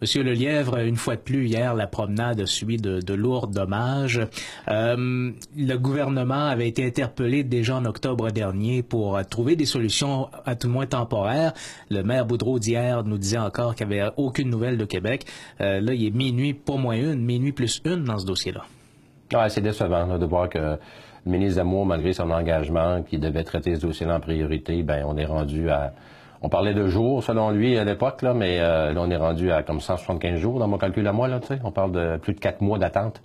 Monsieur Lelièvre, une fois de plus, hier, la promenade a subi de, lourds dommages. Euh, le gouvernement avait été interpellé déjà en octobre dernier pour trouver des solutions à tout le moins temporaires. Le maire Boudreau d'hier nous disait encore qu'il n'y avait aucune nouvelle de Québec. Euh, là, il est minuit, pas moins une, minuit plus une dans ce dossier-là. Ah, c'est décevant de voir que le ministre Damour, malgré son engagement, qui devait traiter ce dossier-là en priorité, ben on est rendu à on parlait de jours, selon lui, à l'époque, là, mais euh, là, on est rendu à comme 175 jours dans mon calcul à moi. Là, on parle de plus de quatre mois d'attente.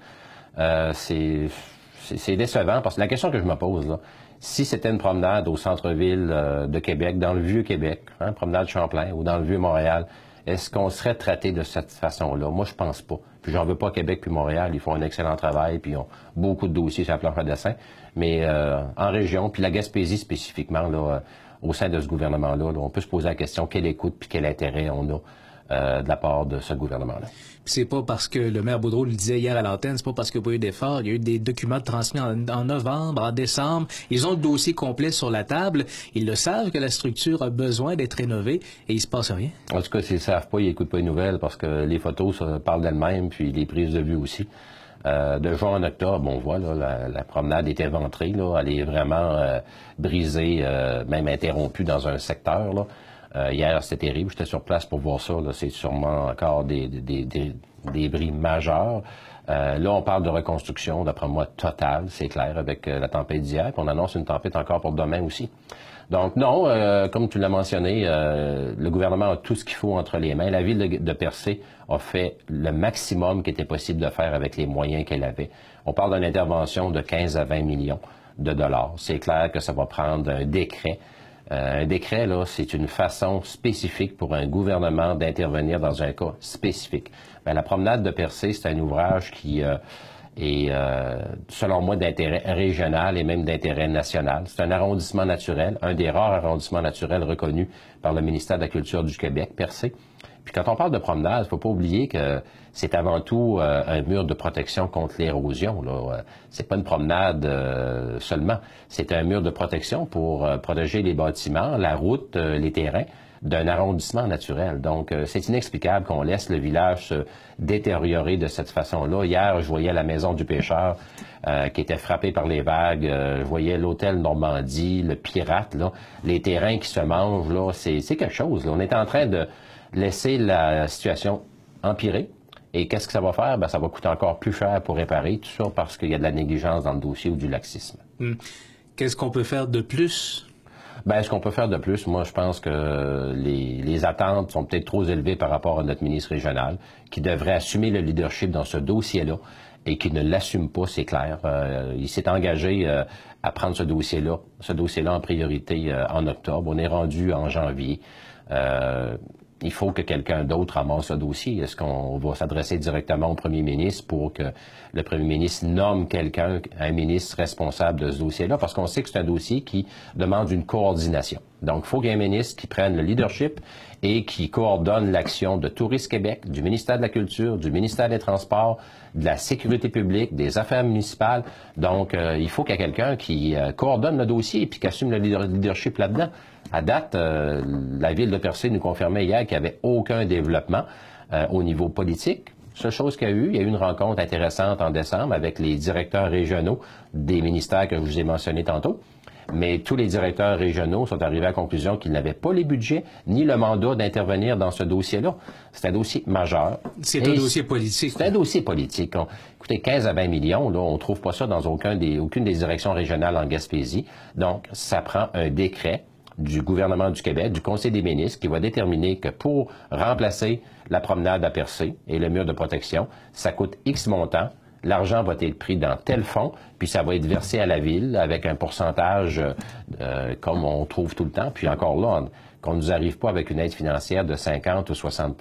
Euh, c'est décevant parce que la question que je me pose, là, si c'était une promenade au centre-ville euh, de Québec, dans le vieux Québec, hein, promenade Champlain ou dans le vieux Montréal, est-ce qu'on serait traité de cette façon-là? Moi, je pense pas. Puis j'en veux pas Québec puis Montréal. Ils font un excellent travail, puis ils ont beaucoup de dossiers sur la planche à dessin. Mais en région, puis la Gaspésie spécifiquement, là, au sein de ce gouvernement-là, on peut se poser la question quelle écoute puis quel intérêt on a euh, de la part de ce gouvernement-là? C'est pas parce que le maire Boudreau le disait hier à l'antenne, c'est pas parce qu'il n'y a pas eu d'effort. Il y a eu des documents transmis en, novembre, en décembre. Ils ont le dossier complet sur la table. Ils le savent que la structure a besoin d'être rénovée et il se passe rien. En tout cas, s'ils ne savent pas, ils n'écoutent pas les nouvelles parce que les photos parlent d'elles-mêmes puis les prises de vue aussi. Euh, de juin en octobre, on voit là, la, promenade est éventrée, là, elle est vraiment euh, brisée, euh, même interrompue dans un secteur. Là. Hier, c'était terrible, j'étais sur place pour voir ça. C'est sûrement encore des, des, des, bris majeurs. là, on parle de reconstruction, d'après moi, totale, c'est clair, avec la tempête d'hier. On annonce une tempête encore pour demain aussi. Donc non, euh, comme tu l'as mentionné, euh, le gouvernement a tout ce qu'il faut entre les mains. La ville de, de, Percé a fait le maximum qui était possible de faire avec les moyens qu'elle avait. On parle d'une intervention de 15 à 20 millions de dollars. C'est clair que ça va prendre un décret. Euh, un décret, là, c'est une façon spécifique pour un gouvernement d'intervenir dans un cas spécifique. Ben, la promenade de Percé, c'est un ouvrage qui et euh, selon moi d'intérêt régional et même d'intérêt national. C'est un arrondissement naturel, un des rares arrondissements naturels reconnus par le ministère de la Culture du Québec, Percé. Puis quand on parle de promenade, faut pas oublier que c'est avant tout euh, un mur de protection contre l'érosion. Là, c'est pas une promenade euh, seulement, c'est un mur de protection pour protéger les bâtiments, la route, les terrains d'un arrondissement naturel. Donc, euh, c'est inexplicable qu'on laisse le village se détériorer de cette façon-là. Hier, je voyais la maison du pêcheur euh, qui était frappée par les vagues. Euh, je voyais l'hôtel Normandie, le pirate, là, les terrains qui se mangent. Là, c'est, quelque chose. On est en train de laisser la situation empirer. Et qu'est-ce que ça va faire? Ben, ça va coûter encore plus cher pour réparer, tout ça parce qu'il y a de la négligence dans le dossier ou du laxisme. Hmm. Qu'est-ce qu'on peut faire de plus? Ben, ce qu'on peut faire de plus, moi, je pense que les, attentes sont peut-être trop élevées par rapport à notre ministre régional, qui devrait assumer le leadership dans ce dossier-là et qui ne l'assume pas, c'est clair. Euh, il s'est engagé euh, à prendre ce dossier-là, ce dossier-là en priorité euh, en octobre. On est rendu en janvier il faut que quelqu'un d'autre amasse ce dossier. Est-ce qu'on va s'adresser directement au premier ministre pour que le premier ministre nomme quelqu'un, un ministre responsable de ce dossier-là? Parce qu'on sait que c'est un dossier qui demande une coordination. Donc, il faut qu'il y ait un ministre qui prenne le leadership et qui coordonne l'action de Tourisme Québec, du ministère de la Culture, du ministère des Transports, de la Sécurité publique, des Affaires municipales. Donc, euh, il faut qu'il y ait quelqu'un qui euh, coordonne le dossier et puis qui assume le leadership là-dedans. À date, euh, la ville de Percé nous confirmait hier qu'il n'y avait aucun développement euh, au niveau politique. Seule chose qu'il y a eu, il y a eu une rencontre intéressante en décembre avec les directeurs régionaux des ministères que je vous ai mentionnés tantôt. Mais tous les directeurs régionaux sont arrivés à la conclusion qu'ils n'avaient pas les budgets ni le mandat d'intervenir dans ce dossier-là. C'est un dossier majeur. C'est un dossier politique. C'est un dossier politique. écoutez, 15 à 20 millions, là, on ne trouve pas ça dans aucun des, aucune des directions régionales en Gaspésie. Donc, ça prend un décret du gouvernement du Québec, du Conseil des ministres, qui va déterminer que pour remplacer la promenade à percer et le mur de protection, ça coûte X montant. L'argent va être pris dans tel fonds, puis ça va être versé à la ville avec un pourcentage euh, comme on trouve tout le temps. Puis encore là, qu'on ne nous arrive pas avec une aide financière de 50 ou 60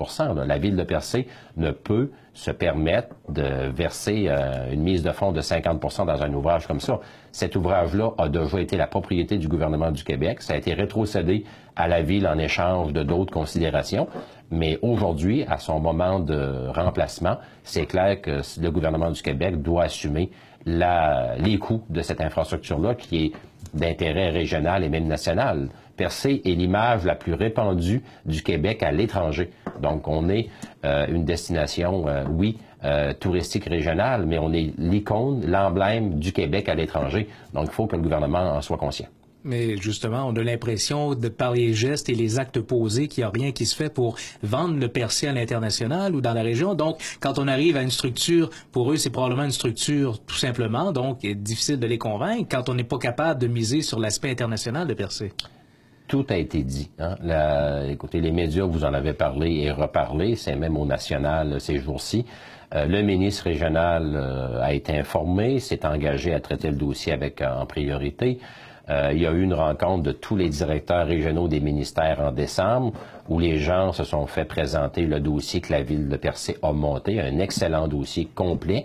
La ville de Percé ne peut se permettre de verser euh, une mise de fonds de 50% dans un ouvrage comme ça. Cet ouvrage-là a déjà été la propriété du gouvernement du Québec. Ça a été rétrocédé à la ville en échange de d'autres considérations. Mais aujourd'hui, à son moment de remplacement, c'est clair que le gouvernement du Québec doit assumer la, les coûts de cette infrastructure-là qui est d'intérêt régional et même national. Percé est l'image la plus répandue du Québec à l'étranger. Donc, on est une destination, oui, touristique régionale, mais on est l'icône, l'emblème du Québec à l'étranger. Donc, il faut que le gouvernement en soit conscient. Mais justement, on a l'impression, de par les gestes et les actes posés, qu'il n'y a rien qui se fait pour vendre le percé à l'international ou dans la région. Donc, quand on arrive à une structure, pour eux, c'est probablement une structure tout simplement, donc il est difficile de les convaincre quand on n'est pas capable de miser sur l'aspect international de percé. Tout a été dit. Hein. écoutez, les médias, vous en avez parlé et reparlé, c'est même au national ces jours-ci. Euh, le ministre régional euh, a été informé, s'est engagé à traiter le dossier avec en priorité. Euh, il y a eu une rencontre de tous les directeurs régionaux des ministères en décembre où les gens se sont fait présenter le dossier que la ville de Percé a monté, un excellent dossier complet.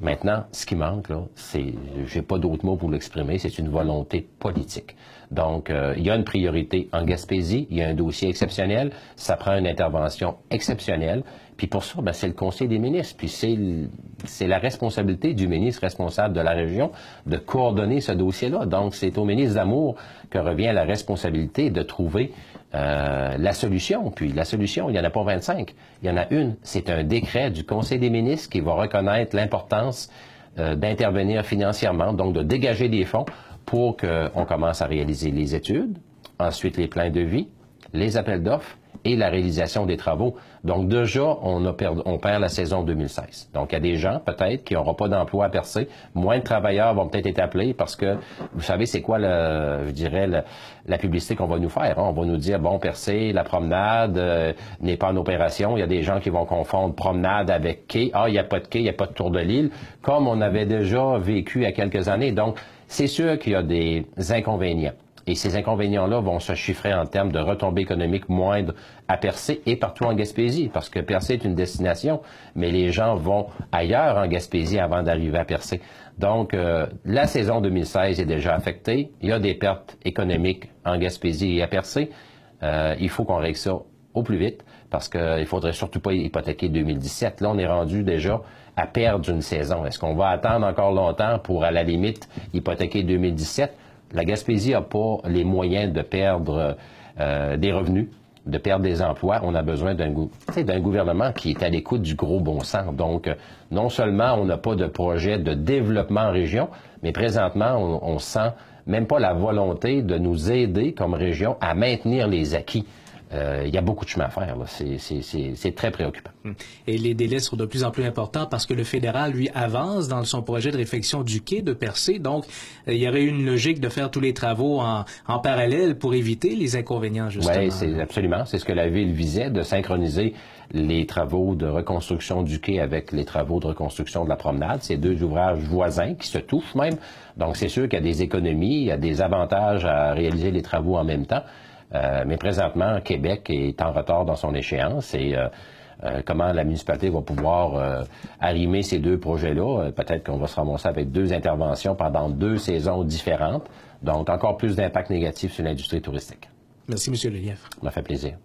Maintenant, ce qui manque, là, c'est, j'ai pas d'autres mots pour l'exprimer, c'est une volonté politique. Donc, euh, il y a une priorité en Gaspésie, il y a un dossier exceptionnel, ça prend une intervention exceptionnelle. Puis pour ça, ben, c'est le Conseil des ministres. Puis c'est, c'est la responsabilité du ministre responsable de la région de coordonner ce dossier-là. Donc, c'est au ministre d'Amour que revient la responsabilité de trouver euh, la solution. Puis la solution, il n'y en a pas 25, il y en a une. C'est un décret du Conseil des ministres qui va reconnaître l'importance euh, d'intervenir financièrement, donc de dégager des fonds pour qu'on commence à réaliser les études, ensuite les plans de vie, les appels d'offres et la réalisation des travaux. Donc déjà, on, on perd la saison 2016. Donc il y a des gens peut-être qui n'auront pas d'emploi à percer. Moins de travailleurs vont peut-être être appelés parce que vous savez c'est quoi le, je dirais la publicité qu'on va nous faire. Hein? On va nous dire bon percer, la promenade euh, n'est pas en opération. Il y a des gens qui vont confondre promenade avec quai. Ah il n'y a pas de quai, il n'y a pas de tour de l'île, comme on avait déjà vécu il y a quelques années. Donc c'est sûr qu'il y a des inconvénients. Et ces inconvénients-là vont se chiffrer en termes de retombées économiques moindres à Percé et partout en Gaspésie, parce que Percé est une destination, mais les gens vont ailleurs en Gaspésie avant d'arriver à Percé. Donc, euh, la saison 2016 est déjà affectée. Il y a des pertes économiques en Gaspésie et à Percé. Euh, il faut qu'on règle ça au plus vite, parce qu'il ne faudrait surtout pas hypothéquer 2017. Là, on est rendu déjà à perdre une saison. Est-ce qu'on va attendre encore longtemps pour, à la limite, hypothéquer 2017? La Gaspésie n'a pas les moyens de perdre euh, des revenus, de perdre des emplois. On a besoin d'un gouvernement qui est à l'écoute du gros bon sens. Donc, euh, non seulement on n'a pas de projet de développement en région, mais présentement, on, on sent même pas la volonté de nous aider comme région à maintenir les acquis. Euh, il y a beaucoup de chemin à faire. C'est très préoccupant. Hum. Et les délais sont de plus en plus importants parce que le fédéral, lui, avance dans son projet de réfection du quai de Percé. Donc, euh, il y aurait une logique de faire tous les travaux en, en parallèle pour éviter les inconvénients, justement. Oui, c'est absolument. C'est ce que la ville visait, de synchroniser les travaux de reconstruction du quai avec les travaux de reconstruction de la promenade. C'est deux ouvrages voisins qui se touchent même. Donc, c'est sûr qu'il y a des économies, il y a des avantages à réaliser les travaux en même temps. Euh, mais présentement, Québec est en retard dans son échéance et euh, euh, comment la municipalité va pouvoir arrimer ces deux projets-là? Peut-être qu'on va se ramasser avec deux interventions pendant deux saisons différentes, donc encore plus d'impact négatif sur l'industrie touristique. Merci, M. Lelièvre. Ça m'a fait plaisir.